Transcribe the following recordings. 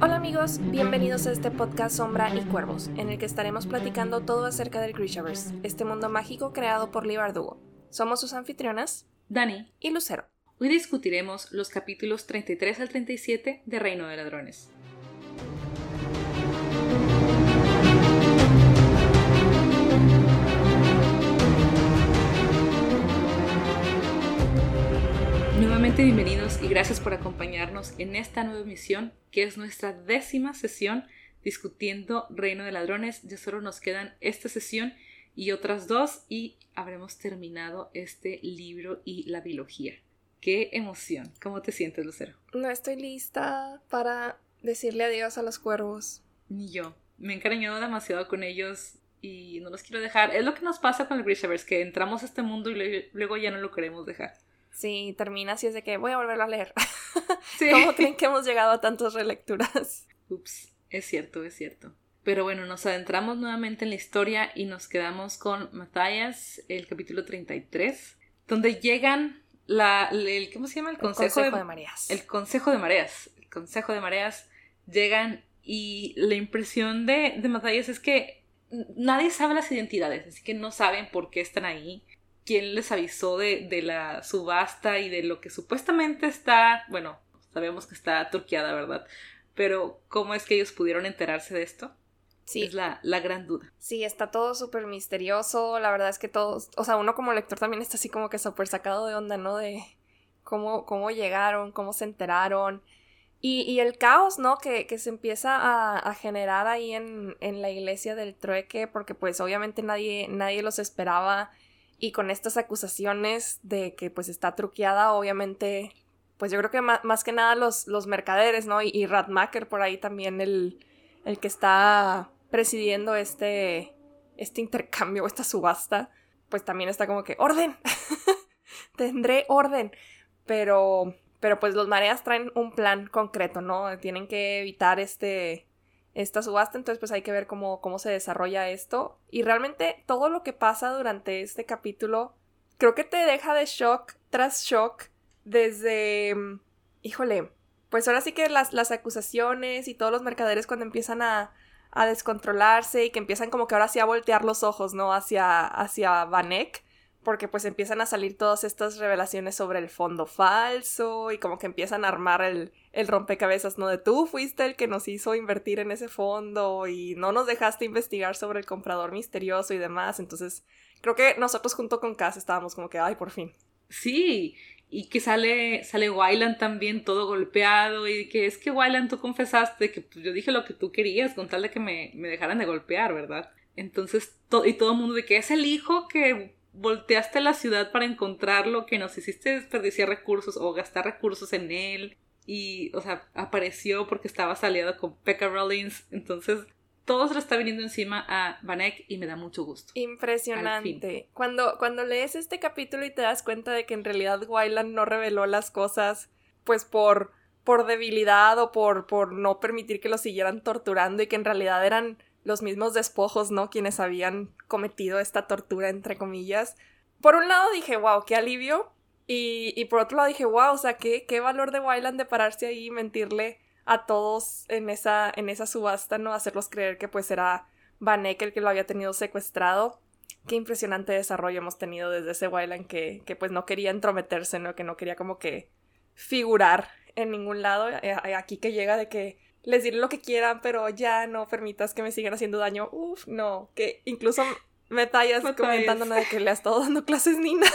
Hola amigos, bienvenidos a este podcast Sombra y Cuervos, en el que estaremos platicando todo acerca del Grishaverse, este mundo mágico creado por Lee Bardugo. Somos sus anfitrionas, Dani y Lucero. Hoy discutiremos los capítulos 33 al 37 de Reino de Ladrones. Nuevamente bienvenidos y gracias por acompañarnos en esta nueva emisión que es nuestra décima sesión discutiendo Reino de Ladrones. Ya solo nos quedan esta sesión y otras dos y habremos terminado este libro y la biología. ¡Qué emoción! ¿Cómo te sientes, Lucero? No estoy lista para decirle adiós a los cuervos. Ni yo. Me he encariñado demasiado con ellos y no los quiero dejar. Es lo que nos pasa con el Grishaverse, que entramos a este mundo y luego ya no lo queremos dejar. Sí, termina así es de que voy a volverlo a leer. ¿Cómo creen que hemos llegado a tantas relecturas? Ups, es cierto, es cierto. Pero bueno, nos adentramos nuevamente en la historia y nos quedamos con Matthias, el capítulo 33, donde llegan la, el, ¿cómo se llama? El Consejo, de, Mareas. El Consejo de Mareas. El Consejo de Mareas llegan y la impresión de, de es que nadie sabe las identidades, así que no saben por qué están ahí quién les avisó de, de, la subasta y de lo que supuestamente está, bueno, sabemos que está turqueada, ¿verdad? Pero ¿cómo es que ellos pudieron enterarse de esto? Sí. Es la, la gran duda. Sí, está todo súper misterioso, la verdad es que todos, o sea, uno como lector también está así como que súper sacado de onda, ¿no? De cómo, cómo llegaron, cómo se enteraron. Y, y el caos, ¿no? Que, que se empieza a, a generar ahí en, en, la iglesia del trueque, porque pues obviamente nadie, nadie los esperaba y con estas acusaciones de que pues está truqueada, obviamente, pues yo creo que más, que nada los, los mercaderes, ¿no? Y, y por ahí también el, el que está presidiendo este, este intercambio, esta subasta, pues también está como que, orden, tendré orden, pero, pero pues los mareas traen un plan concreto, ¿no? Tienen que evitar este, esta subasta, entonces pues hay que ver cómo, cómo se desarrolla esto. Y realmente todo lo que pasa durante este capítulo creo que te deja de shock tras shock desde... Mm, híjole, pues ahora sí que las, las acusaciones y todos los mercaderes cuando empiezan a, a descontrolarse y que empiezan como que ahora sí a voltear los ojos, ¿no? Hacia, hacia Vanek porque pues empiezan a salir todas estas revelaciones sobre el fondo falso y como que empiezan a armar el, el rompecabezas, ¿no? De tú fuiste el que nos hizo invertir en ese fondo y no nos dejaste investigar sobre el comprador misterioso y demás. Entonces, creo que nosotros junto con Cass estábamos como que, ay, por fin. Sí, y que sale, sale Wyland también todo golpeado y que es que Wyland tú confesaste que pues, yo dije lo que tú querías con tal de que me, me dejaran de golpear, ¿verdad? Entonces, y todo el mundo de que es el hijo que volteaste la ciudad para encontrarlo, que nos hiciste desperdiciar recursos o gastar recursos en él. Y, o sea, apareció porque estaba aliado con Pekka Rollins. Entonces, todo se le está viniendo encima a Vanek y me da mucho gusto. Impresionante. Cuando, cuando lees este capítulo y te das cuenta de que en realidad Wyland no reveló las cosas, pues por, por debilidad o por, por no permitir que lo siguieran torturando y que en realidad eran los mismos despojos, ¿no? Quienes habían cometido esta tortura, entre comillas. Por un lado dije, wow, qué alivio. Y, y por otro lado dije, wow, o sea, qué, qué valor de Wyland de pararse ahí y mentirle a todos en esa, en esa subasta, ¿no? Hacerlos creer que pues era Vanek el que lo había tenido secuestrado. Qué impresionante desarrollo hemos tenido desde ese Wyland que, que pues no quería entrometerse, ¿no? Que no quería como que figurar en ningún lado. Aquí que llega de que les diré lo que quieran, pero ya no permitas que me sigan haciendo daño. Uf, no, que incluso me tallas comentándome de que le has estado dando clases Nina.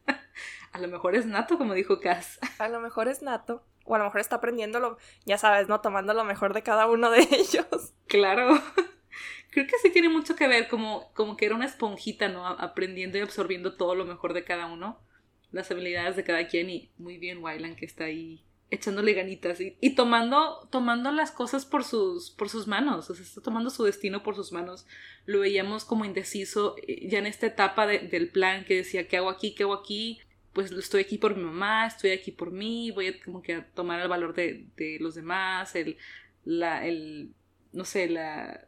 a lo mejor es nato, como dijo Cass. A lo mejor es nato. O a lo mejor está aprendiéndolo, ya sabes, ¿no? Tomando lo mejor de cada uno de ellos. Claro. Creo que sí tiene mucho que ver, como, como que era una esponjita, ¿no? Aprendiendo y absorbiendo todo lo mejor de cada uno. Las habilidades de cada quien y muy bien Wyland que está ahí echándole ganitas y, y, tomando, tomando las cosas por sus, por sus manos, o sea, está tomando su destino por sus manos. Lo veíamos como indeciso eh, ya en esta etapa del plan que decía, ¿qué hago aquí? ¿Qué hago aquí? Pues estoy aquí por mi mamá, estoy aquí por mí, voy a como que a tomar el valor de, de los demás, el, la, el, no sé, la,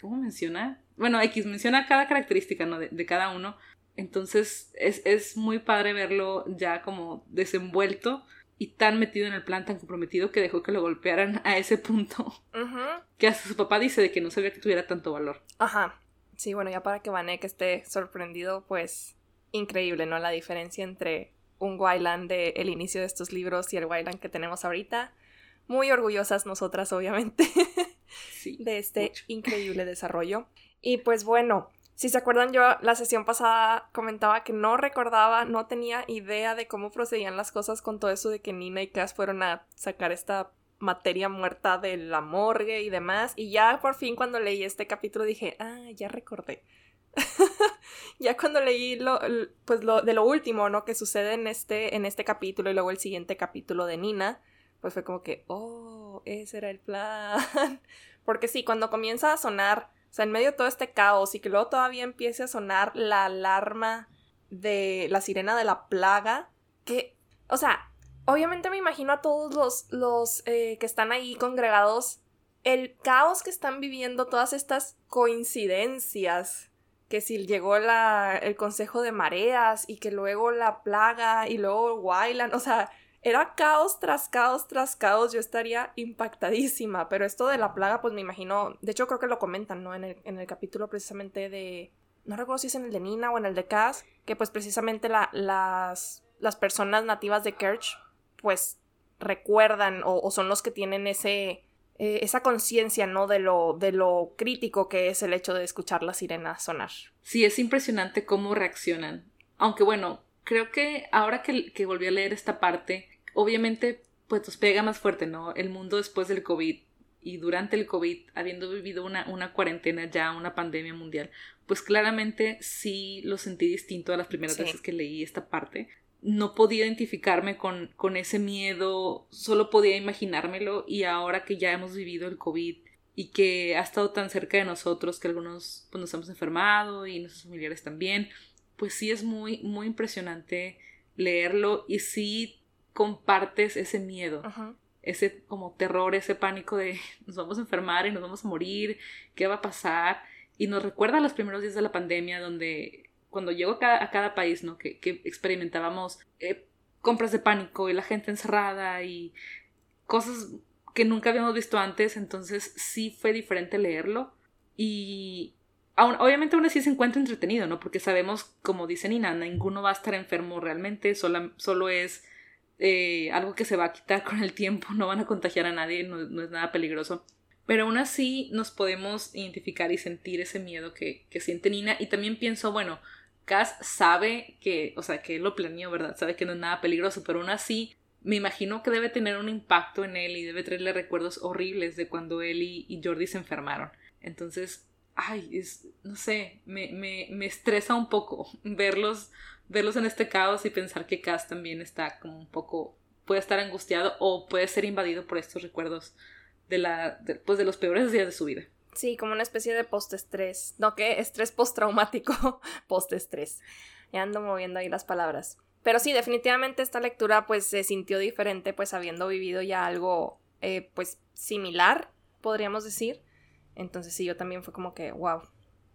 ¿cómo menciona? Bueno, X menciona cada característica, ¿no? De, de cada uno, Entonces es, es muy padre verlo ya como desenvuelto y tan metido en el plan, tan comprometido que dejó que lo golpearan a ese punto. Que hasta su papá dice de que no sabía que tuviera tanto valor. Ajá. Sí, bueno, ya para que Vanek esté sorprendido, pues increíble, ¿no? La diferencia entre un Wayland de el inicio de estos libros y el Wayland que tenemos ahorita. Muy orgullosas nosotras, obviamente, sí, de este increíble desarrollo. Y pues bueno, si se acuerdan, yo la sesión pasada comentaba que no recordaba, no tenía idea de cómo procedían las cosas con todo eso de que Nina y Cass fueron a sacar esta materia muerta de la morgue y demás. Y ya por fin cuando leí este capítulo dije, ah, ya recordé. ya cuando leí lo, pues lo de lo último, ¿no? Que sucede en este, en este capítulo y luego el siguiente capítulo de Nina, pues fue como que, oh, ese era el plan. Porque sí, cuando comienza a sonar o sea, en medio de todo este caos y que luego todavía empiece a sonar la alarma de la sirena de la plaga, que, o sea, obviamente me imagino a todos los, los eh, que están ahí congregados, el caos que están viviendo, todas estas coincidencias, que si llegó la, el consejo de mareas y que luego la plaga y luego Wyland, o sea, era caos tras caos tras caos, yo estaría impactadísima, pero esto de la plaga, pues me imagino, de hecho creo que lo comentan, ¿no? En el, en el capítulo precisamente de, no recuerdo si es en el de Nina o en el de Cass, que pues precisamente la, las, las personas nativas de Kerch, pues recuerdan o, son los que tienen ese, eh, esa conciencia, ¿no? De lo, de lo crítico que es el hecho de escuchar la sirena sonar. Sí, es impresionante cómo reaccionan. Aunque bueno, creo que ahora que, que volví a leer esta parte, obviamente pues nos pega más fuerte, ¿no? El mundo después del COVID y durante el COVID, habiendo vivido una, una cuarentena ya, una pandemia mundial, pues claramente sí lo sentí distinto a las primeras veces que leí esta parte. No podía identificarme con, con ese miedo, solo podía imaginármelo y ahora que ya hemos vivido el COVID y que ha estado tan cerca de nosotros que algunos pues, nos hemos enfermado y nuestros familiares también, pues sí es muy, muy impresionante leerlo y sí compartes ese miedo, ese como terror, ese pánico de nos vamos a enfermar y nos vamos a morir, ¿qué va a pasar? Y nos recuerda a los primeros días de la pandemia donde cuando llego a cada, a cada país, ¿no? Que, que experimentábamos eh, compras de pánico y la gente encerrada y cosas que nunca habíamos visto antes, entonces sí fue diferente leerlo y obviamente aún así se encuentra entretenido, ¿no? Porque sabemos, como dice Nina, ninguno va a estar enfermo realmente, solo, solo es eh, algo que se va a quitar con el tiempo, no van a contagiar a nadie, no, es nada peligroso. Pero aún así nos podemos identificar y sentir ese miedo que, siente Nina. Y también pienso, bueno, Cass sabe que, o sea, que él lo planeó, ¿verdad? Sabe que no es nada peligroso, pero aún así me imagino que debe tener un impacto en él y debe traerle recuerdos horribles de cuando él y, y Jordi se enfermaron. Entonces, ay, es, no sé, me, me, me estresa un poco verlos, verlos en este caos y pensar que Cass también está como un poco, puede estar angustiado o puede ser invadido por estos recuerdos de la, pues de los peores días de su vida. Sí, como una especie de post-estrés. No, ¿qué? Estrés postraumático. post-estrés. Ya ando moviendo ahí las palabras. Pero sí, definitivamente esta lectura pues se sintió diferente pues habiendo vivido ya algo eh, pues similar, podríamos decir. Entonces sí, yo también fue como que, wow,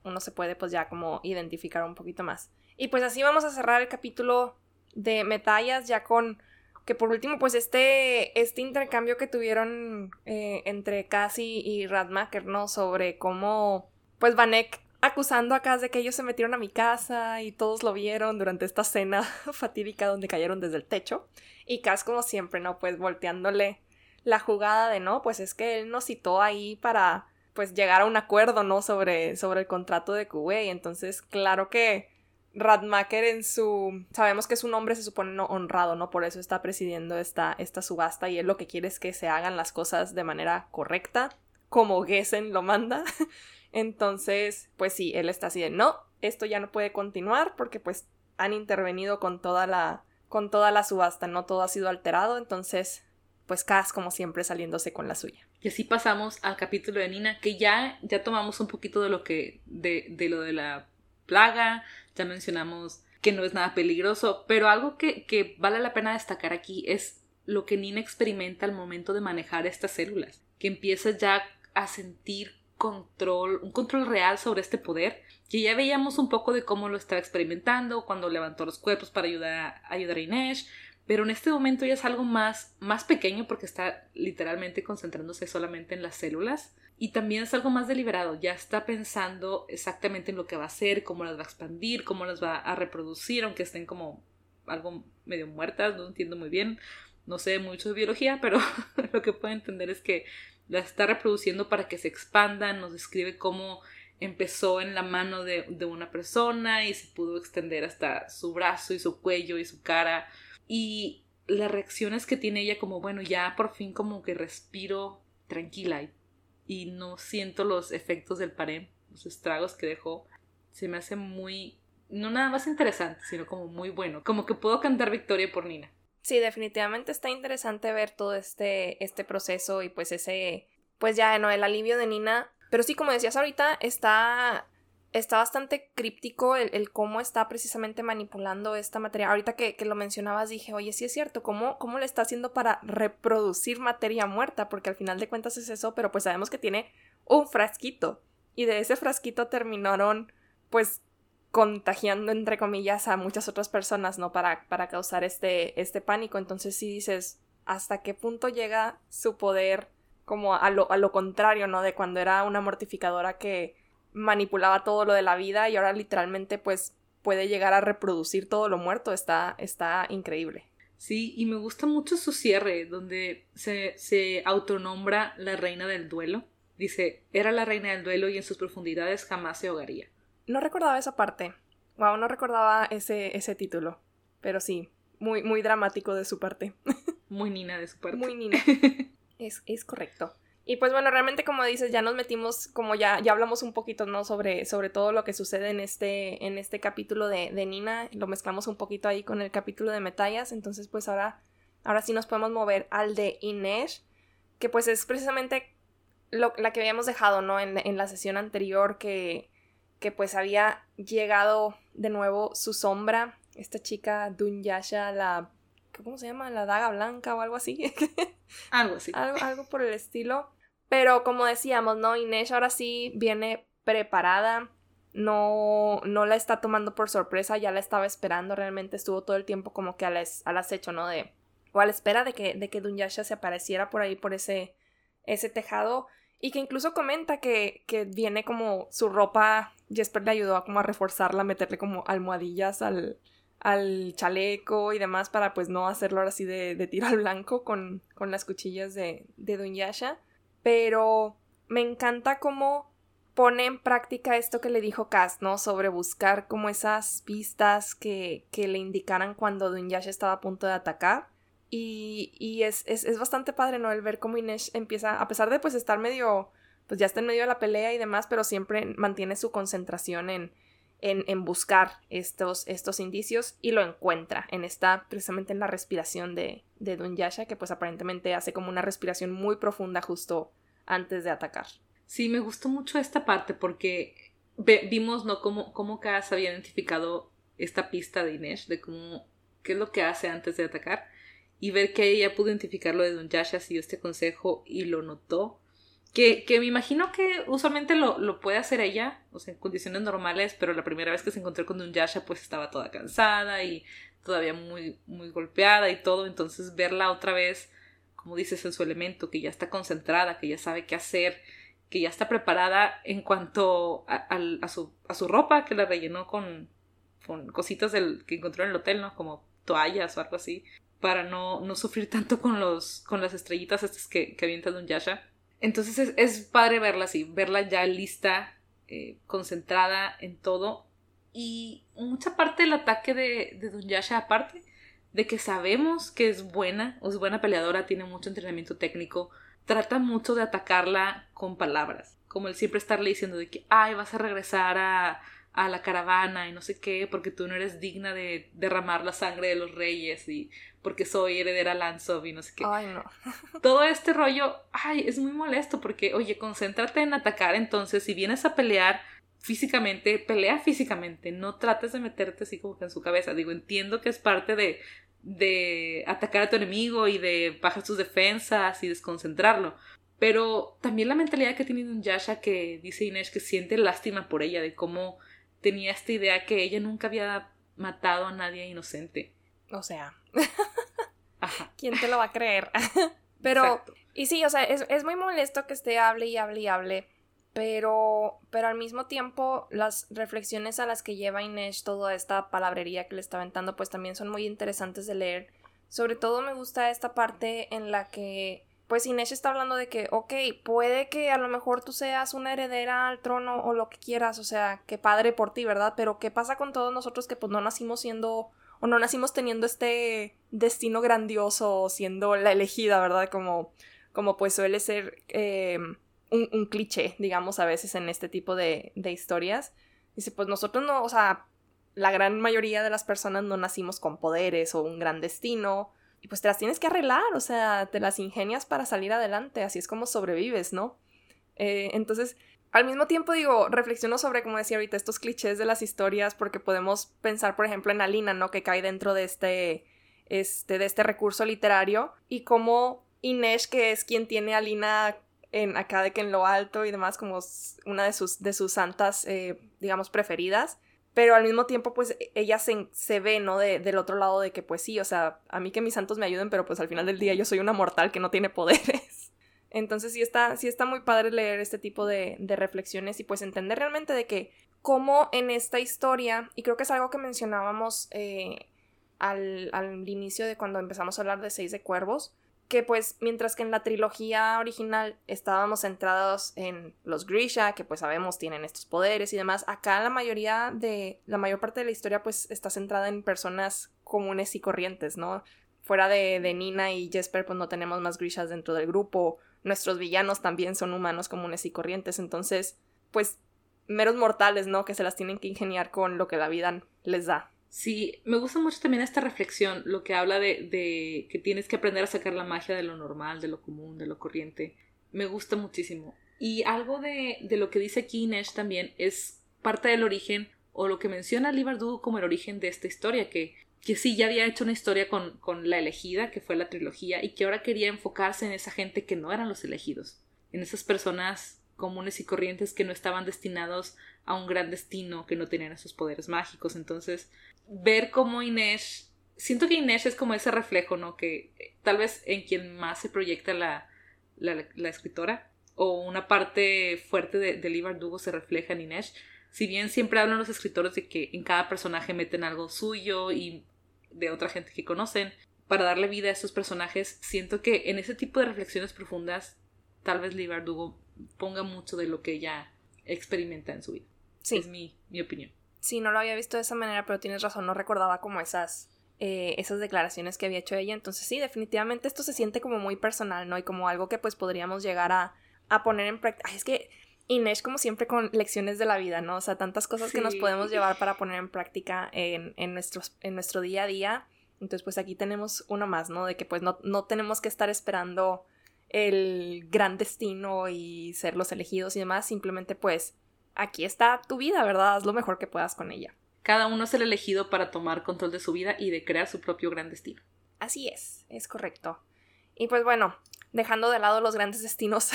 uno se puede pues ya como identificar un poquito más. Y pues así vamos a cerrar el capítulo de Metallas ya con que por último pues este, este intercambio que tuvieron eh, entre Cassie y Radmacher, ¿no? Sobre cómo pues Vanek acusando a Cass de que ellos se metieron a mi casa y todos lo vieron durante esta cena fatídica donde cayeron desde el techo. Y Cass como siempre, ¿no? Pues volteándole la jugada de no, pues es que él nos citó ahí para pues llegar a un acuerdo, ¿no? Sobre, sobre el contrato de Kuwait. Entonces, claro que Radmacher en su... Sabemos que es un hombre, se supone, no honrado, ¿no? Por eso está presidiendo esta, esta subasta y él lo que quiere es que se hagan las cosas de manera correcta, como Gessen lo manda. Entonces, pues sí, él está así de, no, esto ya no puede continuar porque pues han intervenido con toda la con toda la subasta, no todo ha sido alterado, entonces pues Cass como siempre saliéndose con la suya. Y así pasamos al capítulo de Nina, que ya, ya tomamos un poquito de lo que, de, de lo de la plaga, ya mencionamos que no es nada peligroso, pero algo que, que vale la pena destacar aquí es lo que Nina experimenta al momento de manejar estas células, que empieza ya a sentir control, un control real sobre este poder, que ya veíamos un poco de cómo lo estaba experimentando cuando levantó los cuerpos para ayudar, ayudar a Inés, pero en este momento ya es algo más, más pequeño porque está literalmente concentrándose solamente en las células y también es algo más deliberado, ya está pensando exactamente en lo que va a hacer, cómo las va a expandir, cómo las va a reproducir, aunque estén como algo medio muertas, no entiendo muy bien, no sé mucho de biología, pero lo que puedo entender es que las está reproduciendo para que se expandan, nos describe cómo empezó en la mano de, de una persona y se pudo extender hasta su brazo y su cuello y su cara. Y las reacciones que tiene ella como bueno ya por fin como que respiro tranquila no siento los efectos del parem los estragos que dejó. Se me hace muy no nada más interesante sino como muy bueno. Como que puedo cantar victoria por Nina. Sí definitivamente está interesante ver todo este este proceso y pues ese pues ya no el alivio de Nina. Pero sí como decías ahorita está está bastante críptico el, cómo está precisamente manipulando esta materia. Ahorita que, lo mencionabas dije, oye, sí es cierto, ¿cómo, ¿cómo le está haciendo para reproducir materia muerta? Porque al final de cuentas es eso, pero pues sabemos que tiene un frasquito. Y de ese frasquito terminaron, pues, contagiando, entre comillas, a muchas otras personas, ¿no? Para, para causar este, este pánico. Entonces sí dices, ¿hasta qué punto llega su poder como a lo, a lo contrario, ¿no? De cuando era una mortificadora que manipulaba todo lo de la vida y ahora literalmente pues puede llegar a reproducir todo lo muerto. Está, está increíble. Sí, y me gusta mucho su cierre, donde se, se autonombra la reina del duelo. Dice, era la reina del duelo y en sus profundidades jamás se ahogaría. No recordaba esa parte. Wow, no recordaba ese, ese título. Pero sí, muy, muy dramático de su parte. Muy Nina de su parte. Muy Nina. es, es correcto. Y pues bueno, realmente como dices, ya nos metimos, como ya, ya hablamos un poquito, ¿no? Sobre, sobre todo lo que sucede en este, en este capítulo de, de Nina, lo mezclamos un poquito ahí con el capítulo de Metallas, entonces pues ahora, ahora sí nos podemos mover al de Inés, que pues es precisamente lo, la que habíamos dejado, ¿no? En, en la sesión anterior, que, que pues había llegado de nuevo su sombra, esta chica Dunyasha, la ¿cómo se llama? La daga blanca o algo así. algo así. Algo, algo por el estilo. Pero como decíamos, ¿no? Inés ahora sí viene preparada. No, no la está tomando por sorpresa, ya la estaba esperando. Realmente estuvo todo el tiempo como que al, acecho, ¿no? De, o a la espera de que, de que Dunyasha se apareciera por ahí, por ese, ese tejado. Y que incluso comenta que, que viene como su ropa. Jesper le ayudó a como a reforzarla, a meterle como almohadillas al, al chaleco y demás para pues no hacerlo ahora así de, de tiro al blanco con, con las cuchillas de, de Dunyasha. Pero me encanta cómo pone en práctica esto que le dijo Cass, ¿no? Sobre buscar como esas pistas que, que le indicaran cuando Dunyasha estaba a punto de atacar. Y, y es, es, es, bastante padre, ¿no? El ver cómo Inés empieza, a pesar de pues estar medio, pues ya está en medio de la pelea y demás, pero siempre mantiene su concentración en, en, buscar estos, estos indicios y lo encuentra en esta, precisamente en la respiración de, de Dunyasha, que pues aparentemente hace como una respiración muy profunda justo antes de atacar. Sí, me gustó mucho esta parte porque vimos, ¿no? Cómo, cómo Kaz había identificado esta pista de Inés, de cómo, qué es lo que hace antes de atacar, y ver que ella pudo identificar lo de Dunyasha, dio este consejo y lo notó que, que me imagino que usualmente lo, lo, puede hacer ella, o sea, en condiciones normales, pero la primera vez que se encontró con un Yasha pues estaba toda cansada y todavía muy, muy golpeada y todo, entonces verla otra vez, como dices, en su elemento, que ya está concentrada, que ya sabe qué hacer, que ya está preparada en cuanto a, a, su, a su ropa, que la rellenó con, con cositas del, que encontró en el hotel, ¿no? Como toallas o algo así, para no, no sufrir tanto con, los, con las estrellitas estas que, que avienta un Yasha entonces es, padre verla así, verla ya lista, eh, concentrada en todo. Y mucha parte del ataque de, de Dunyasha, aparte de que sabemos que es buena, es buena peleadora, tiene mucho entrenamiento técnico, trata mucho de atacarla con palabras. Como el siempre estarle diciendo de que, ay, vas a regresar a, a la caravana y no sé qué, porque tú no eres digna de derramar la sangre de los reyes y porque soy heredera Lanzov y no sé qué. Ay, no. Todo este rollo, ay, es muy molesto porque, oye, concéntrate en atacar entonces, si vienes a pelear físicamente, pelea físicamente, no trates de meterte así como que en su cabeza. Digo, entiendo que es parte de, de atacar a tu enemigo y de bajar sus defensas y desconcentrarlo, Pero también la mentalidad que tiene Yasha que dice Inés que siente lástima por ella, de cómo tenía esta idea que ella nunca había matado a nadie inocente. O sea, ¿quién te lo va a creer? Pero, y sí, o sea, es, es, muy molesto que esté hable y hable y hable, pero, pero al mismo tiempo las reflexiones a las que lleva Inés toda esta palabrería que le está aventando, pues también son muy interesantes de leer. Sobre todo me gusta esta parte en la que pues Inés está hablando de que, ok, puede que a lo mejor tú seas una heredera al trono o lo que quieras, o sea, qué padre por ti, ¿verdad? Pero ¿qué pasa con todos nosotros que pues no nacimos siendo o no nacimos teniendo este destino grandioso, siendo la elegida, ¿verdad? Como, como pues suele ser eh, un, cliché, digamos, a veces en este tipo de, de historias. Dice, pues nosotros no, o sea, la gran mayoría de las personas no nacimos con poderes o un gran destino, y pues te las tienes que arreglar, o sea, te las ingenias para salir adelante, así es como sobrevives, ¿no? Eh, entonces, al mismo tiempo digo, reflexiono sobre, como decía ahorita, estos clichés de las historias, porque podemos pensar, por ejemplo, en Alina, ¿no? Que cae dentro de este, este, de este recurso literario, y como Inés, que es quien tiene a Alina en, acá de que en lo alto y demás, como una de sus, de sus santas, eh, digamos, preferidas, pero al mismo tiempo pues e, ella se, se ve, ¿no? De, del otro lado de que pues sí, o sea, a mí que mis santos me ayuden, pero pues al final del día yo soy una mortal que no tiene poderes. Entonces sí está, sí está muy padre leer este tipo de, reflexiones y pues entender realmente de que cómo en esta historia, y creo que es algo que mencionábamos eh, al, al inicio de cuando empezamos a hablar de Seis de Cuervos, que pues mientras que en la trilogía original estábamos centrados en los Grisha, que pues sabemos tienen estos poderes y demás, acá la mayoría de, la mayor parte de la historia pues está centrada en personas comunes y corrientes, ¿no? Fuera de, de Nina y Jesper pues no tenemos más Grishas dentro del grupo, nuestros villanos también son humanos comunes y corrientes, entonces pues meros mortales, ¿no? Que se las tienen que ingeniar con lo que la vida les da. Sí, me gusta mucho también esta reflexión, lo que habla de, de, que tienes que aprender a sacar la magia de lo normal, de lo común, de lo corriente. Me gusta muchísimo. Y algo de, de lo que dice aquí Inés también es parte del origen, o lo que menciona Lee como el origen de esta historia, que, que sí ya había hecho una historia con, con la elegida, que fue la trilogía, y que ahora quería enfocarse en esa gente que no eran los elegidos, en esas personas comunes y corrientes que no estaban destinados a un gran destino, que no tenían esos poderes mágicos. Entonces, ver cómo Inés, siento que Inés es como ese reflejo, ¿no? Que eh, tal vez en quien más se proyecta la, la, escritora, o una parte fuerte de, de Lee se refleja en Inés. Si bien siempre hablan los escritores de que en cada personaje meten algo suyo y de otra gente que conocen, para darle vida a esos personajes, siento que en ese tipo de reflexiones profundas, tal vez Lee ponga mucho de lo que ella experimenta en su vida. Sí. Es mi, mi opinión. Sí, no lo había visto de esa manera, pero tienes razón, no recordaba como esas, eh, esas declaraciones que había hecho ella. Entonces sí, definitivamente esto se siente como muy personal, ¿no? Y como algo que pues podríamos llegar a, a poner en práctica. Es que Inés como siempre con lecciones de la vida, ¿no? O sea, tantas cosas que nos podemos llevar para poner en práctica en, en, nuestros, en nuestro día a día. Entonces pues aquí tenemos uno más, ¿no? De que pues no, no tenemos que estar esperando el gran destino y ser los elegidos y demás, simplemente pues aquí está tu vida, ¿verdad? Haz lo mejor que puedas con ella. Cada uno es el elegido para tomar control de su vida y de crear su propio gran destino. Así es, es correcto. Y pues bueno, dejando de lado los grandes destinos.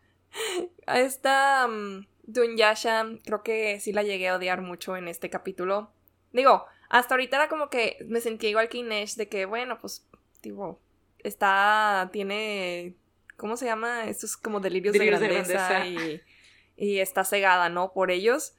a esta um, Dunyasha creo que sí la llegué a odiar mucho en este capítulo. Digo, hasta ahorita era como que me sentía igual que Inés de que, bueno, pues, tipo, está, tiene, ¿cómo se llama? Estos como delirios, de grandeza, y y está cegada, ¿no? Por ellos.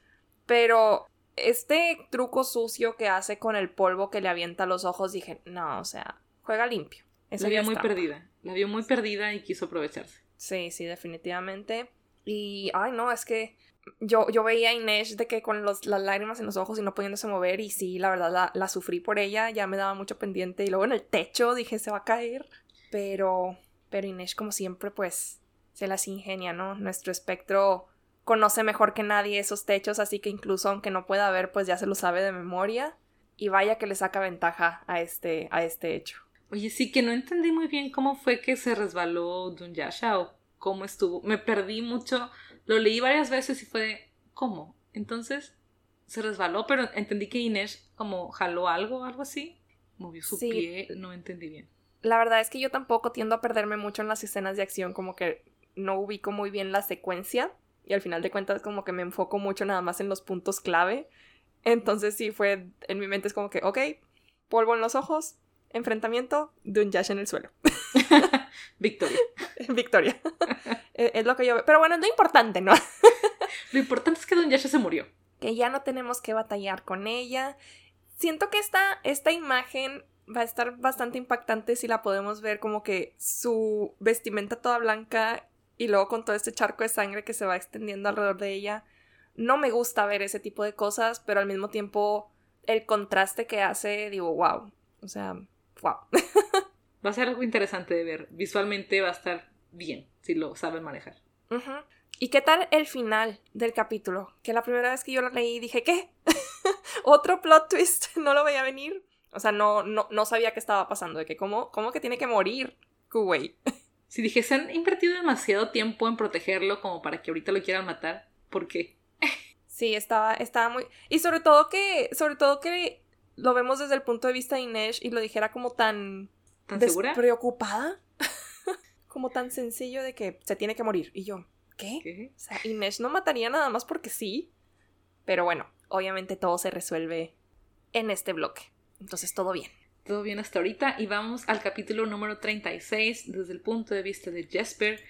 Pero este truco sucio que hace con el polvo que le avienta a los ojos, dije, no, o sea, juega limpio. la vio muy perdida. La vio muy perdida y quiso aprovecharse. Sí, sí, definitivamente. Y, ay, no, es que yo, yo veía a Inés de que con las lágrimas en los ojos y no pudiéndose mover, y sí, la verdad, la, la sufrí por ella, ya me daba mucho pendiente. Y luego en el techo dije, se va a caer. Pero, pero Inés, como siempre, pues, se las ingenia, ¿no? Nuestro espectro conoce mejor que nadie esos techos, así que incluso aunque no pueda ver, pues ya se lo sabe de memoria. Y vaya que le saca ventaja a este, a este hecho. Oye, sí que no entendí muy bien cómo fue que se resbaló Dunyasha o cómo estuvo. Me perdí mucho. Lo leí varias veces y fue ¿cómo? Entonces se resbaló, pero entendí que Inés como jaló algo, algo así. Movió su pie, no entendí bien. la verdad es que yo tampoco tiendo a perderme mucho en las escenas de acción, como que no ubico muy bien la secuencia y al final de cuentas como que me enfoco mucho nada más en los puntos clave. Entonces sí fue, en mi mente es como que, ok, polvo en los ojos, enfrentamiento, Dunyash en el suelo. Victoria. Victoria. E, es lo que yo veo. Pero bueno, es lo importante, ¿no? lo importante es que Dunyash se murió. Que ya no tenemos que batallar con ella. Siento que esta, esta imagen va a estar bastante impactante si la podemos ver como que su vestimenta toda blanca y luego con todo este charco de sangre que se va extendiendo alrededor de ella. No me gusta ver ese tipo de cosas, pero al mismo tiempo el contraste que hace, digo, wow. O sea, wow. va a ser algo interesante de ver. Visualmente va a estar bien si lo saben manejar. ¿Y qué tal el final del capítulo? Que la primera vez que yo lo leí dije, ¿qué? ¿Otro plot twist? No lo veía venir. O sea, no, no, no sabía qué estaba pasando, de que cómo, cómo que tiene que morir Kuwait. Si dije, se han invertido demasiado tiempo en protegerlo como para que ahorita lo quieran matar, ¿por qué? sí, estaba, estaba muy... Y sobre todo que, sobre todo que lo vemos desde el punto de vista de Inés y lo dijera como tan... ¿Tan segura? Preocupada. Como tan sencillo de que se tiene que morir. Y yo, ¿qué? ¿Qué? O sea, Inés no mataría nada más porque sí. Pero bueno, obviamente todo se resuelve en este bloque. Entonces todo bien. Todo bien hasta ahorita y vamos al capítulo número 36 desde el punto de vista de Jesper,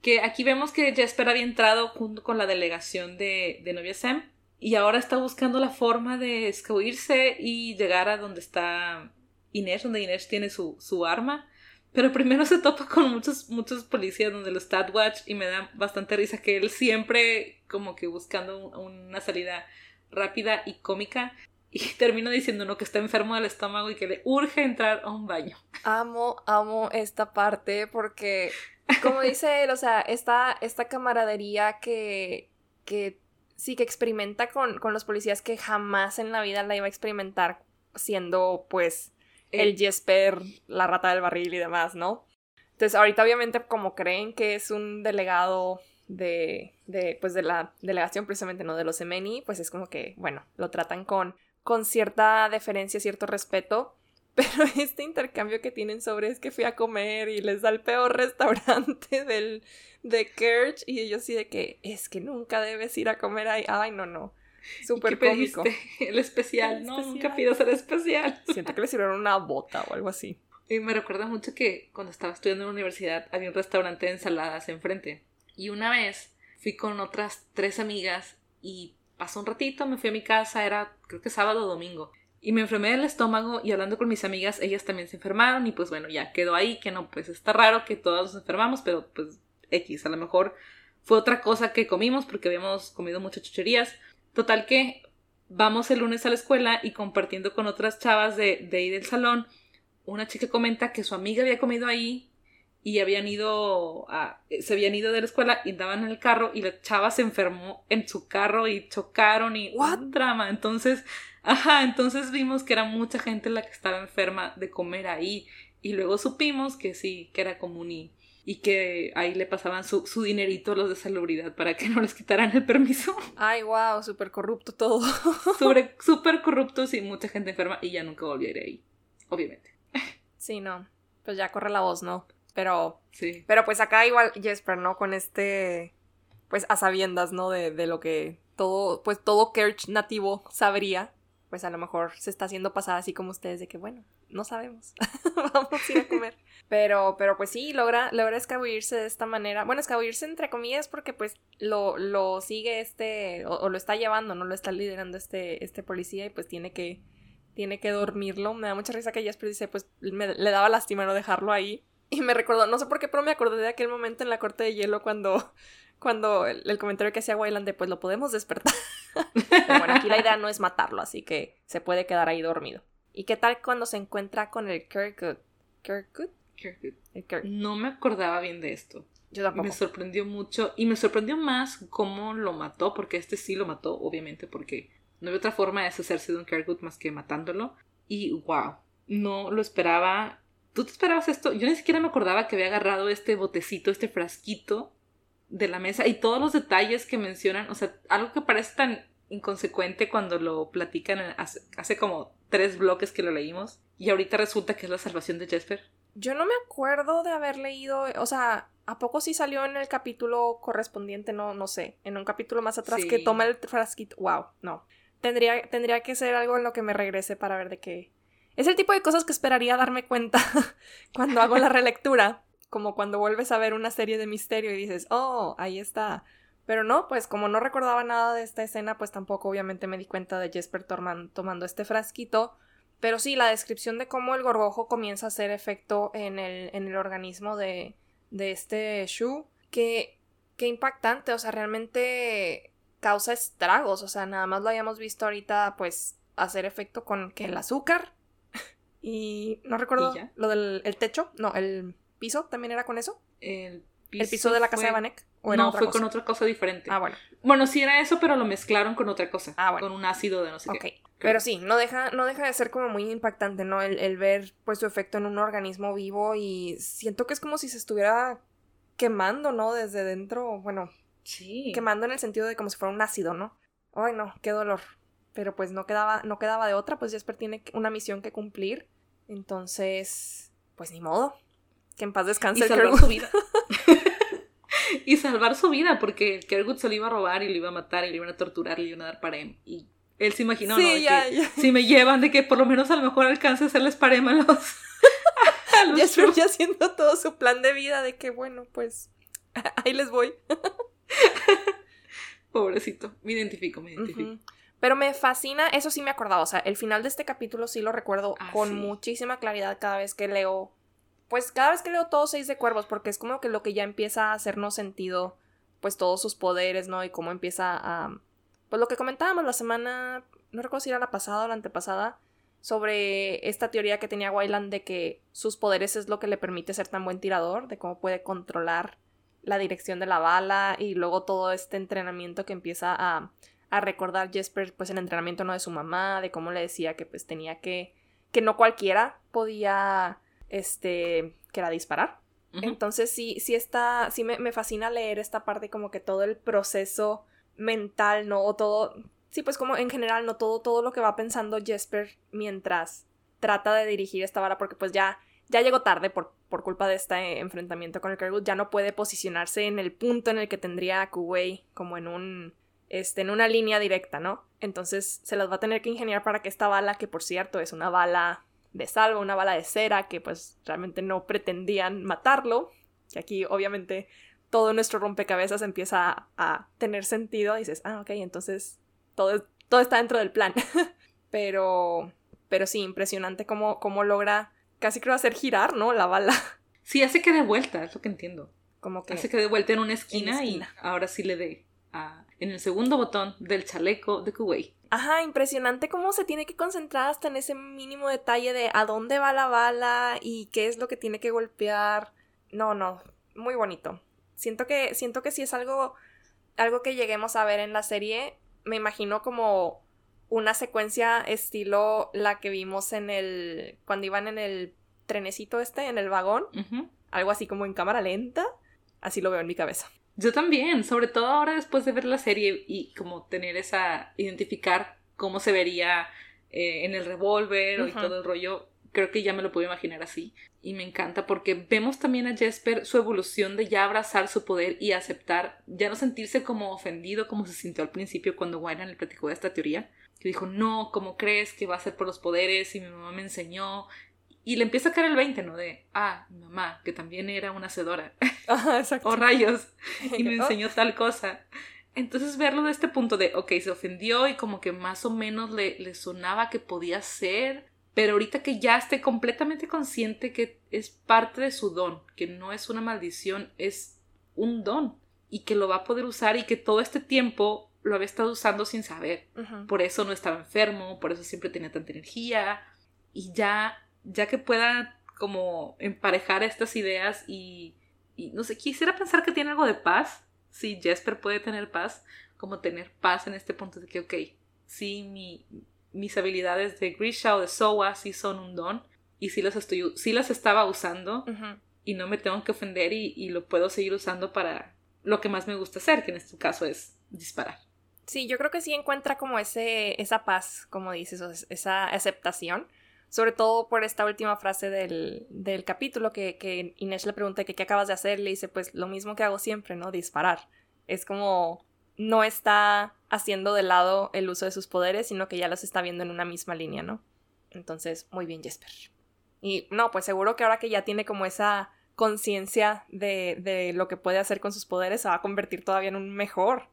que aquí vemos que Jesper había entrado junto con la delegación de, de Novia Sam y ahora está buscando la forma de escabuirse y llegar a donde está Inés, donde Inés tiene su, su arma. Pero primero se topa con muchos, muchos policías donde lo está Watch y me da bastante risa que él siempre como que buscando una salida rápida y cómica y termino diciendo uno que está enfermo del estómago y que le urge entrar a un baño. Amo, amo esta parte porque, como dice él, o sea, esta, esta camaradería que, que sí que experimenta con, con los policías que jamás en la vida la iba a experimentar siendo, pues, el Jesper, la rata del barril y demás, ¿no? Entonces, ahorita obviamente como creen que es un delegado de, de, pues, de la delegación precisamente, ¿no? De los Emeni, pues es como que, bueno, lo tratan con con cierta deferencia, cierto respeto. Pero este intercambio que tienen sobre es que fui a comer y les da el peor restaurante del, de Kerch y ellos sí de que es que nunca debes ir a comer ahí. Ay, no, no. Súper cómico. El especial, no, nunca pidas el especial. Siento que le sirvieron una bota o algo así. Y me recuerda mucho que cuando estaba estudiando en la universidad había un restaurante de ensaladas enfrente. Y una vez fui con otras tres amigas y pasó un ratito, me fui a mi casa, era creo que sábado o domingo. Y me enfermé del estómago y hablando con mis amigas, ellas también se enfermaron y pues bueno, ya quedó ahí, que no, pues está raro que todos nos enfermamos, pero pues X, a lo mejor fue otra cosa que comimos porque habíamos comido muchas chucherías. Total que vamos el lunes a la escuela y compartiendo con otras chavas de, de ahí del salón, una chica comenta que su amiga había comido ahí y habían ido a, se habían ido de la escuela y andaban en el carro y la chava se enfermó en su carro y chocaron y un drama. Entonces, ajá, entonces vimos que era mucha gente la que estaba enferma de comer ahí y luego supimos que sí, que era común y, y que ahí le pasaban su, su dinerito a los de salubridad para que no les quitaran el permiso. Ay, wow, súper corrupto todo. Sobre, súper corruptos y mucha gente enferma y ya nunca ir ahí, obviamente. Sí, no. Pues ya corre la voz, ¿no? Pero, sí. pero pues acá igual Jesper, ¿no? Con este, pues a sabiendas, ¿no? De, de lo que todo, pues todo Kerch nativo sabría, pues a lo mejor se está haciendo pasar así como ustedes de que, bueno, no sabemos, vamos a ir a comer. Pero, pero pues sí, logra, logra escabullirse de esta manera. Bueno, escabullirse entre comillas porque pues lo, lo sigue este, o, lo está llevando, no lo está liderando este, este policía y pues tiene que, tiene que dormirlo. Me da mucha risa que Jesper dice, pues le daba lástima no dejarlo ahí. Y me recordó, no sé por qué, pero me acordé de aquel momento en la corte de hielo cuando, cuando el, comentario que hacía Wayland de pues lo podemos despertar. pero bueno, aquí la idea no es matarlo, así que se puede quedar ahí dormido. ¿Y qué tal cuando se encuentra con el Kirkwood? ¿Kirkwood? Kirkwood. No me acordaba bien de esto. Yo tampoco. Me sorprendió mucho y me sorprendió más cómo lo mató, porque este sí lo mató, obviamente, porque no había otra forma de deshacerse de un Kirkwood más que matándolo. Y wow, no lo esperaba ¿Tú te esperabas esto? Yo ni siquiera me acordaba que había agarrado este botecito, este frasquito de la mesa y todos los detalles que mencionan, o sea, algo que parece tan inconsecuente cuando lo platican hace, como tres bloques que lo leímos y ahorita resulta que es la salvación de Jesper. Yo no me acuerdo de haber leído, o sea, ¿a poco sí salió en el capítulo correspondiente? No, no sé, en un capítulo más atrás que toma el frasquito. Wow, no. Tendría, tendría que ser algo en lo que me regrese para ver de qué. Es el tipo de cosas que esperaría darme cuenta cuando hago la relectura. Como cuando vuelves a ver una serie de misterio y dices, oh, ahí está. Pero no, pues como no recordaba nada de esta escena, pues tampoco obviamente me di cuenta de Jesper tomando este frasquito. Pero sí, la descripción de cómo el gorgojo comienza a hacer efecto en el, en el organismo de, de este Shu, que, que impactante, o sea, realmente causa estragos, o sea, nada más lo habíamos visto ahorita, pues, hacer efecto con que el azúcar y no recuerdo lo del el techo, no, el piso también era con eso. El piso, ¿El piso de la casa de Vanek. ¿O no, fue con otra cosa diferente. Ah, bueno. Bueno, sí era eso, pero lo mezclaron con otra cosa. Ah, bueno. Con un ácido de no sé qué. Pero sí, no deja, no deja de ser como muy impactante, ¿no? El, el, ver pues su efecto en un organismo vivo y siento que es como si se estuviera quemando, ¿no? Desde dentro, bueno. Sí. Quemando en el sentido de como si fuera un ácido, ¿no? Ay, no, qué dolor. Pero pues no quedaba, no quedaba de otra, pues Jesper tiene una misión que cumplir. Entonces, pues ni modo. Que en paz descanse. Y salvar su vida. y salvar su vida, porque Kergut se lo iba a robar y lo iba a matar y le iban a torturar y le iban a dar parem. Y él se imaginó, ¿no? Si me llevan, de que por lo menos a lo mejor alcance a hacerles parem a los. a ya haciendo todo su plan de vida de que, bueno, pues ahí les voy. Pobrecito, me identifico, me identifico. Pero me fascina, eso sí me acordaba, o sea, el final de este capítulo sí lo recuerdo ah, con muchísima claridad cada vez que leo, pues cada vez que leo todos seis de cuervos, porque es como que lo que ya empieza a hacernos sentido, pues todos sus poderes, ¿no? Y cómo empieza a... Pues lo que comentábamos la semana, no recuerdo si era la pasada o la antepasada, sobre esta teoría que tenía Wayland de que sus poderes es lo que le permite ser tan buen tirador, de cómo puede controlar la dirección de la bala y luego todo este entrenamiento que empieza a a recordar Jesper pues el entrenamiento no de su mamá, de cómo le decía que pues tenía que que no cualquiera podía este que era disparar. Entonces sí sí está sí me, me, fascina leer esta parte como que todo el proceso mental, no o todo sí pues como en general no todo todo lo que va pensando Jesper mientras trata de dirigir esta vara porque pues ya ya llegó tarde por, por culpa de este enfrentamiento con el Kerwood, ya no puede posicionarse en el punto en el que tendría a Kuwei como en un este, en una línea directa, ¿no? Entonces se las va a tener que ingeniar para que esta bala, que por cierto es una bala de salvo, una bala de cera, que pues realmente no pretendían matarlo, y aquí obviamente todo nuestro rompecabezas empieza a, tener sentido, y dices, ah, ok, entonces todo, todo está dentro del plan. pero, pero sí, impresionante cómo, cómo logra casi creo hacer girar, ¿no? La bala. Sí, hace que de vuelta, es lo que entiendo. Como que... Hace que de vuelta en una esquina, y ahora sí le dé a en el segundo botón del chaleco de Kuwait. Ajá, impresionante cómo se tiene que concentrar hasta en ese mínimo detalle de a dónde va la bala y qué es lo que tiene que golpear. No, no, muy bonito. Siento que siento que sí es algo algo que lleguemos a ver en la serie. Me imagino como una secuencia estilo la que vimos en el cuando iban en el trenecito este, en el vagón. Algo así como en cámara lenta. Así lo veo en mi cabeza. Yo también, sobre todo ahora después de ver la serie y como tener esa, identificar cómo se vería eh, en el revólver y todo el rollo, creo que ya me lo puedo imaginar así. Y me encanta porque vemos también a Jesper su evolución de ya abrazar su poder y aceptar, ya no sentirse como ofendido como se sintió al principio cuando Wyran le platicó de esta teoría. Que dijo, no, ¿cómo crees que va a ser por los poderes? Y mi mamá me enseñó y le empieza a caer el 20, ¿no? De, ah, mi mamá, que también era una hacedora. Ajá, exacto. o rayos. Y me enseñó tal cosa. Entonces verlo de este punto de, ok, se ofendió y como que más o menos le, le sonaba que podía ser, pero ahorita que ya esté completamente consciente que es parte de su don, que no es una maldición, es un don y que lo va a poder usar y que todo este tiempo lo había estado usando sin saber. Por eso no estaba enfermo, por eso siempre tenía tanta energía y ya ya que pueda como emparejar estas ideas y, y, no sé, quisiera pensar que tiene algo de paz, si Jesper puede tener paz, como tener paz en este punto de que, ok, sí, mi, mis habilidades de Grisha o de Soa sí son un don y sí las, estoy, sí las estaba usando y no me tengo que ofender y, y lo puedo seguir usando para lo que más me gusta hacer, que en este caso es disparar. Sí, yo creo que sí encuentra como ese, esa paz, como dices, esa aceptación Sobre todo por esta última frase del, del capítulo que, que, Inés le pregunta qué acabas de hacer, le dice pues lo mismo que hago siempre, ¿no? Disparar. Es como no está haciendo de lado el uso de sus poderes, sino que ya los está viendo en una misma línea, ¿no? Entonces, muy bien, Jesper. Y no, pues seguro que ahora que ya tiene como esa conciencia de, de, lo que puede hacer con sus poderes, se va a convertir todavía en un mejor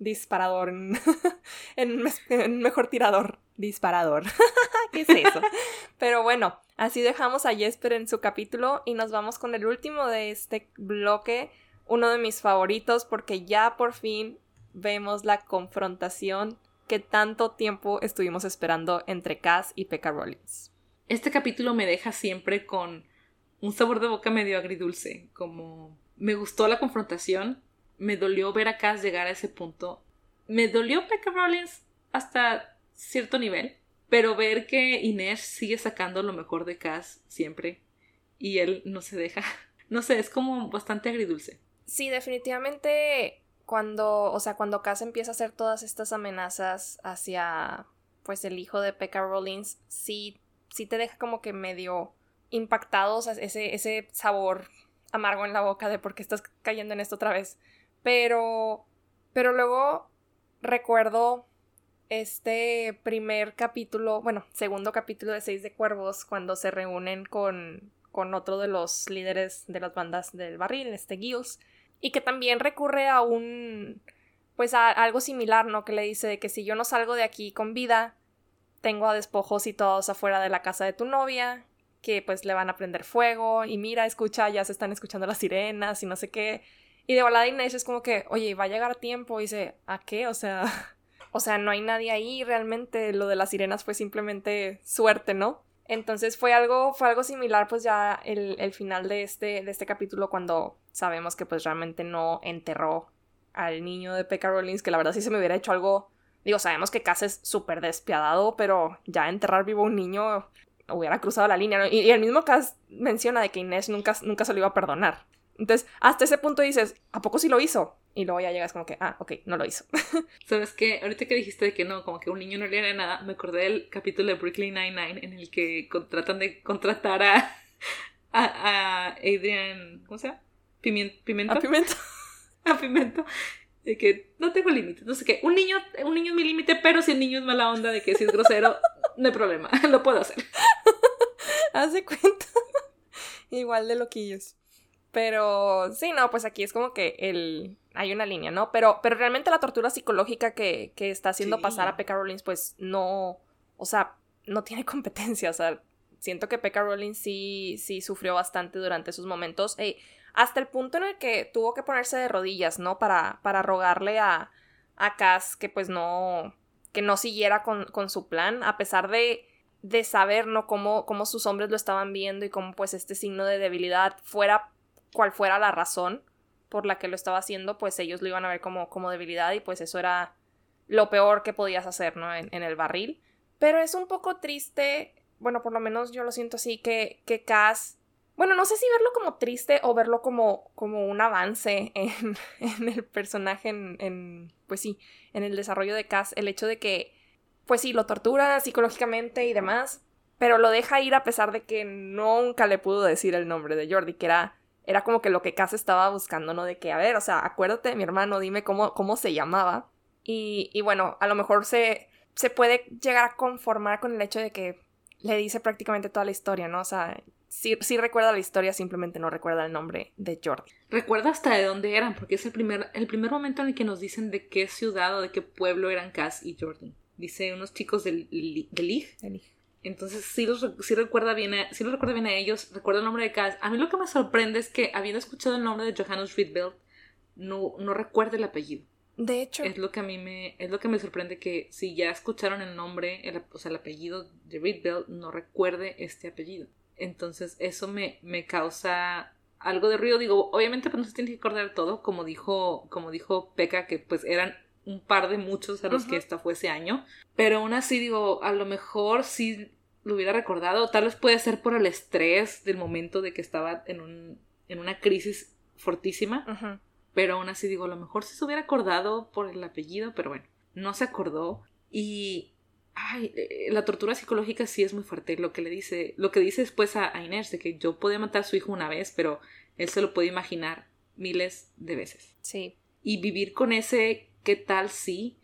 disparador, en, mejor tirador disparador. ¿Qué es eso? Pero bueno, así dejamos a Jesper en su capítulo y nos vamos con el último de este bloque, uno de mis favoritos porque ya por fin vemos la confrontación que tanto tiempo estuvimos esperando entre Cass y Pekka Rollins. Este capítulo me deja siempre con un sabor de boca medio agridulce, como me gustó la confrontación, me dolió ver a Cass llegar a ese punto, me dolió Pekka Rollins hasta cierto nivel, pero ver que Inés sigue sacando lo mejor de Cass siempre y él no se deja, no sé, es como bastante agridulce. Sí, definitivamente cuando, o sea, cuando Cass empieza a hacer todas estas amenazas hacia, pues, el hijo de Pekka Rollins, sí, sí te deja como que medio impactado, o sea, ese, ese sabor amargo en la boca de por qué estás cayendo en esto otra vez. Pero, pero luego recuerdo este primer capítulo, bueno, segundo capítulo de Seis de Cuervos, cuando se reúnen con, con otro de los líderes de las bandas del barril, este Gills, y que también recurre a un, pues a algo similar, ¿no? Que le dice de que si yo no salgo de aquí con vida, tengo a despojos y todos afuera de la casa de tu novia, que pues le van a prender fuego, y mira, escucha, ya se están escuchando las sirenas y no sé qué. Y de volada Inés es como que, oye, va a llegar tiempo, y dice, ¿a qué? O sea, o sea, no hay nadie ahí, realmente lo de las sirenas fue simplemente suerte, ¿no? Entonces fue algo, fue algo similar, pues ya el, el final de este, de este capítulo cuando sabemos que pues realmente no enterró al niño de Pekka Rollins, que la verdad sí se me hubiera hecho algo. Digo, sabemos que Cass es súper despiadado, pero ya enterrar vivo a un niño hubiera cruzado la línea, ¿no? y, y, el mismo Cass menciona de que Inés nunca, nunca se lo iba a perdonar. Entonces, hasta ese punto dices, ¿a poco sí lo hizo? Y luego ya llegas como que, ah, ok, no lo hizo. ¿Sabes qué? Ahorita que dijiste de que no, como que un niño no le haría nada, me acordé del capítulo de Brooklyn Nine-Nine en el que tratan de contratar a, a, Adrian, ¿cómo se llama? ¿Pimiento? A Pimento. a Pimento. De que no tengo límites, no sé qué. Un niño, un niño es mi límite, pero si el niño es mala onda de que si es grosero, no hay problema, lo puedo hacer. Haz cuenta. Igual de loquillos. Pero sí, no, pues aquí es como que el... hay una línea, ¿no? Pero, pero realmente la tortura psicológica que, que está haciendo pasar a Pekka Rollins, pues no, o sea, no tiene competencia, o sea, siento que Pekka Rollins sí, sí sufrió bastante durante esos momentos, hasta el punto en el que tuvo que ponerse de rodillas, ¿no? Para, para rogarle a, a Cass que pues no, que no siguiera con, con su plan, a pesar de de saber, ¿no? Cómo, cómo sus hombres lo estaban viendo y cómo pues este signo de debilidad fuera cual fuera la razón por la que lo estaba haciendo, pues ellos lo iban a ver como, como debilidad y pues eso era lo peor que podías hacer, ¿no? En, el barril. Pero es un poco triste, bueno, por lo menos yo lo siento así, que, que Cass, bueno, no sé si verlo como triste o verlo como, como un avance en, en el personaje, en, en, pues sí, en el desarrollo de Cass, el hecho de que, pues sí, lo tortura psicológicamente y demás, pero lo deja ir a pesar de que nunca le pudo decir el nombre de Jordi, que era era como que lo que Cass estaba buscando, ¿no? De que, a ver, o sea, acuérdate mi hermano, dime cómo, cómo se llamaba. Y, y bueno, a lo mejor se, se puede llegar a conformar con el hecho de que le dice prácticamente toda la historia, ¿no? O sea, sí, sí, recuerda la historia, simplemente no recuerda el nombre de Jordi. Recuerda hasta de dónde eran, porque es el primer, el primer momento en el que nos dicen de qué ciudad o de qué pueblo eran Cass y Jordi. Dice unos chicos del. Entonces sí, los, sí, recuerda bien a, sí recuerda bien a ellos, recuerda el nombre de Cass. A mí lo que me sorprende es que, habiendo escuchado el nombre de Johannes Rietveld, no, no recuerda el apellido. De hecho. Es lo que a mí me, es lo que me sorprende que si ya escucharon el nombre, el, o sea, el apellido de Rietveld, no recuerde este apellido. Entonces eso me, me causa algo de ruido. Digo, obviamente pues no se tiene que acordar todo, como dijo, como dijo Pekka, que pues eran un par de muchos a los que esta fue ese año. Pero aún así digo, a lo mejor sí lo hubiera recordado. Tal vez puede ser por el estrés del momento de que estaba en, un, en una crisis fortísima. Pero aún así digo, a lo mejor sí se hubiera acordado por el apellido, pero bueno, no se acordó. Y Ay, eh, la tortura psicológica sí es muy fuerte. Lo que le dice, lo que dice después a, a Inés, de que yo podía matar a su hijo una vez, pero él se lo puede imaginar miles de veces. Sí. Y vivir con ese qué tal sí.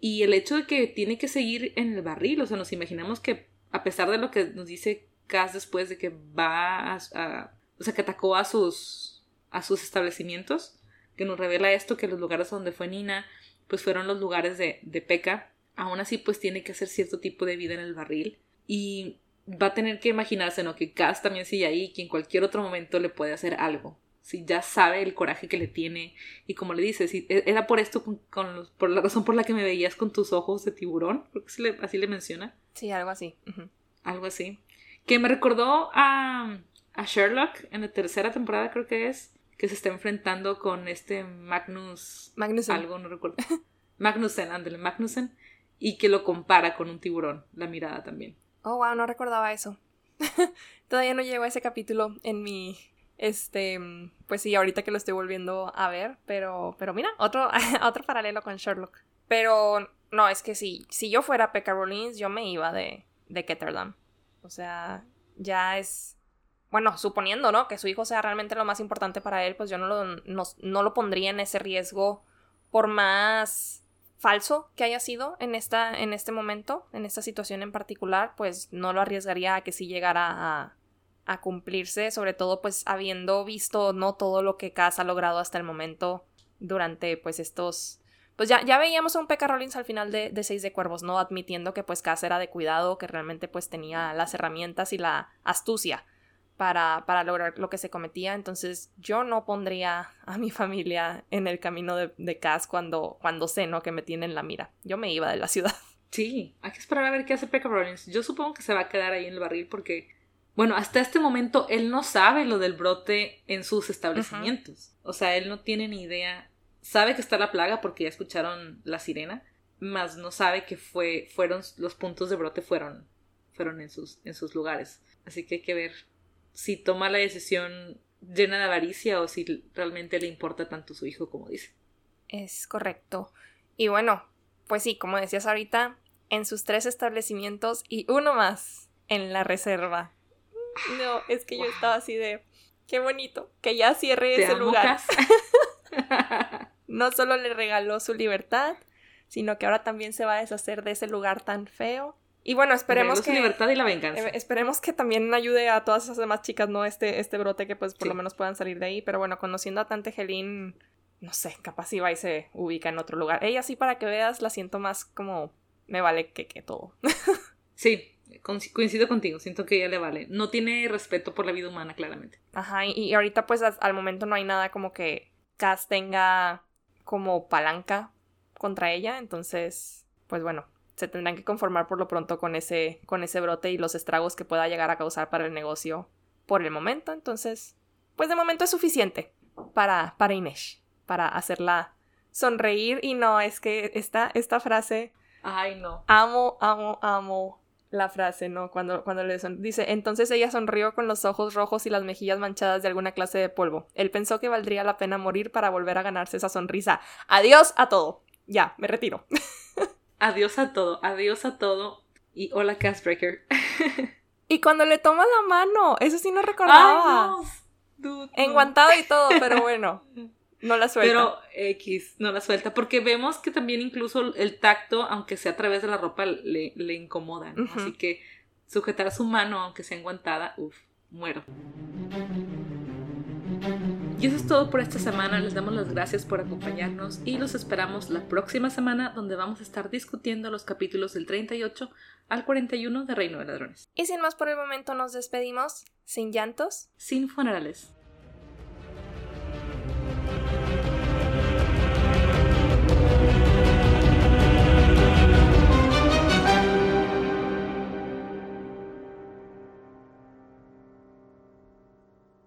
Y el hecho de que tiene que seguir en el barril, o sea, nos imaginamos que a pesar de lo que nos dice Cass después de que va a, a- o sea, que atacó a sus a sus establecimientos, que nos revela esto que los lugares donde fue Nina, pues fueron los lugares de, de Peca. Aún así, pues tiene que hacer cierto tipo de vida en el barril. Y va a tener que imaginarse, ¿no? Que Cass también sigue ahí, que en cualquier otro momento le puede hacer algo. Si ya sabe el coraje que le tiene. Y como le dice, si e- era por esto, con, con los- por la razón por la que me veías con tus ojos de tiburón, creo que le- así le menciona. Sí, algo así. Algo así. Que me recordó a, a Sherlock en la tercera temporada, creo que es. Que se está enfrentando con este Magnus. Magnussen. Algo, no recuerdo. Magnussen, ándale, Magnussen. Y que lo compara con un tiburón. La mirada también. Oh, wow, no recordaba eso. Todavía no llegó a ese capítulo en mi. Este. mm, Pues sí, ahorita que lo estoy volviendo a ver. Pero. Pero mira, otro, otro paralelo con Sherlock. Pero. No, es que si, si yo fuera Pekka Rollins, yo me iba de, de Ketterdam. O sea, ya es. Bueno, suponiendo, ¿no? Que su hijo sea realmente lo más importante para él, pues yo no lo, no, no lo pondría en ese riesgo por más falso que haya sido en, esta, en este momento, en esta situación en particular, pues no lo arriesgaría a que sí llegara a, a cumplirse, sobre todo pues habiendo visto no todo lo que Cass ha logrado hasta el momento durante pues estos... Pues ya, ya veíamos a un Pekka Rollins al final de, de Seis de Cuervos, ¿no? Admitiendo que pues Cass era de cuidado, que realmente pues tenía las herramientas y la astucia para, para lograr lo que se cometía. Entonces yo no pondría a mi familia en el camino de, de Cass cuando, cuando sé, ¿no? Que me tienen la mira. Yo me iba de la ciudad. Sí, hay que esperar a ver qué hace Pekka Rollins. Yo supongo que se va a quedar ahí en el barril porque, bueno, hasta este momento él no sabe lo del brote en sus establecimientos. O sea, él no tiene ni idea. Sabe que está la plaga porque ya escucharon la sirena, mas no sabe que fue, fueron, los puntos de brote fueron, fueron en sus, en sus lugares. Así que hay que ver si toma la decisión llena de avaricia o si realmente le importa tanto su hijo como dice. Es correcto. Y bueno, pues sí, como decías ahorita, en sus tres establecimientos y uno más en la reserva. No, es que yo estaba así de, qué bonito, que ya cierre ese amo, lugar. No solo le regaló su libertad, sino que ahora también se va a deshacer de ese lugar tan feo. Y bueno, esperemos su que... libertad y la venganza. Eh, Esperemos que también ayude a todas esas demás chicas, ¿no? Este, este brote que pues por Sí. lo menos puedan salir de ahí. Pero bueno, conociendo a Tante Helene, no sé, capaz si va y se ubica en otro lugar. Ella sí, para que veas, la siento más como me vale que, que todo. Sí, coincido contigo, siento que ella le vale. No tiene respeto por la vida humana, claramente. Ajá, y, ahorita pues al momento no hay nada como que Cass tenga como palanca contra ella. Entonces, pues bueno, se tendrán que conformar por lo pronto con ese, con ese brote y los estragos que pueda llegar a causar para el negocio por el momento. Entonces, pues de momento es suficiente para, para Inés, para hacerla sonreír. Y no, es que esta, esta frase, Ay, no. amo, amo, amo la frase, ¿no? Cuando, cuando le son... dice, entonces ella sonrió con los ojos rojos y las mejillas manchadas de alguna clase de polvo. Él pensó que valdría la pena morir para volver a ganarse esa sonrisa. Adiós a todo. Ya, me retiro. Adiós a todo, adiós a todo. Y hola, Castbreaker. Y cuando le toma la mano, eso sí no recordaba. Ay, no. Dude, no. Enguantado y todo, pero bueno, no la suelta. Pero X, no la suelta. Porque vemos que también incluso el tacto, aunque sea a través de la ropa, le, le incomoda. Así que sujetar su mano, aunque sea enguantada, uff, muero. Y eso es todo por esta semana. Les damos las gracias por acompañarnos y los esperamos la próxima semana donde vamos a estar discutiendo los capítulos del 38 al 41 de Reino de Ladrones. Y sin más por el momento nos despedimos, sin llantos, Sin funerales.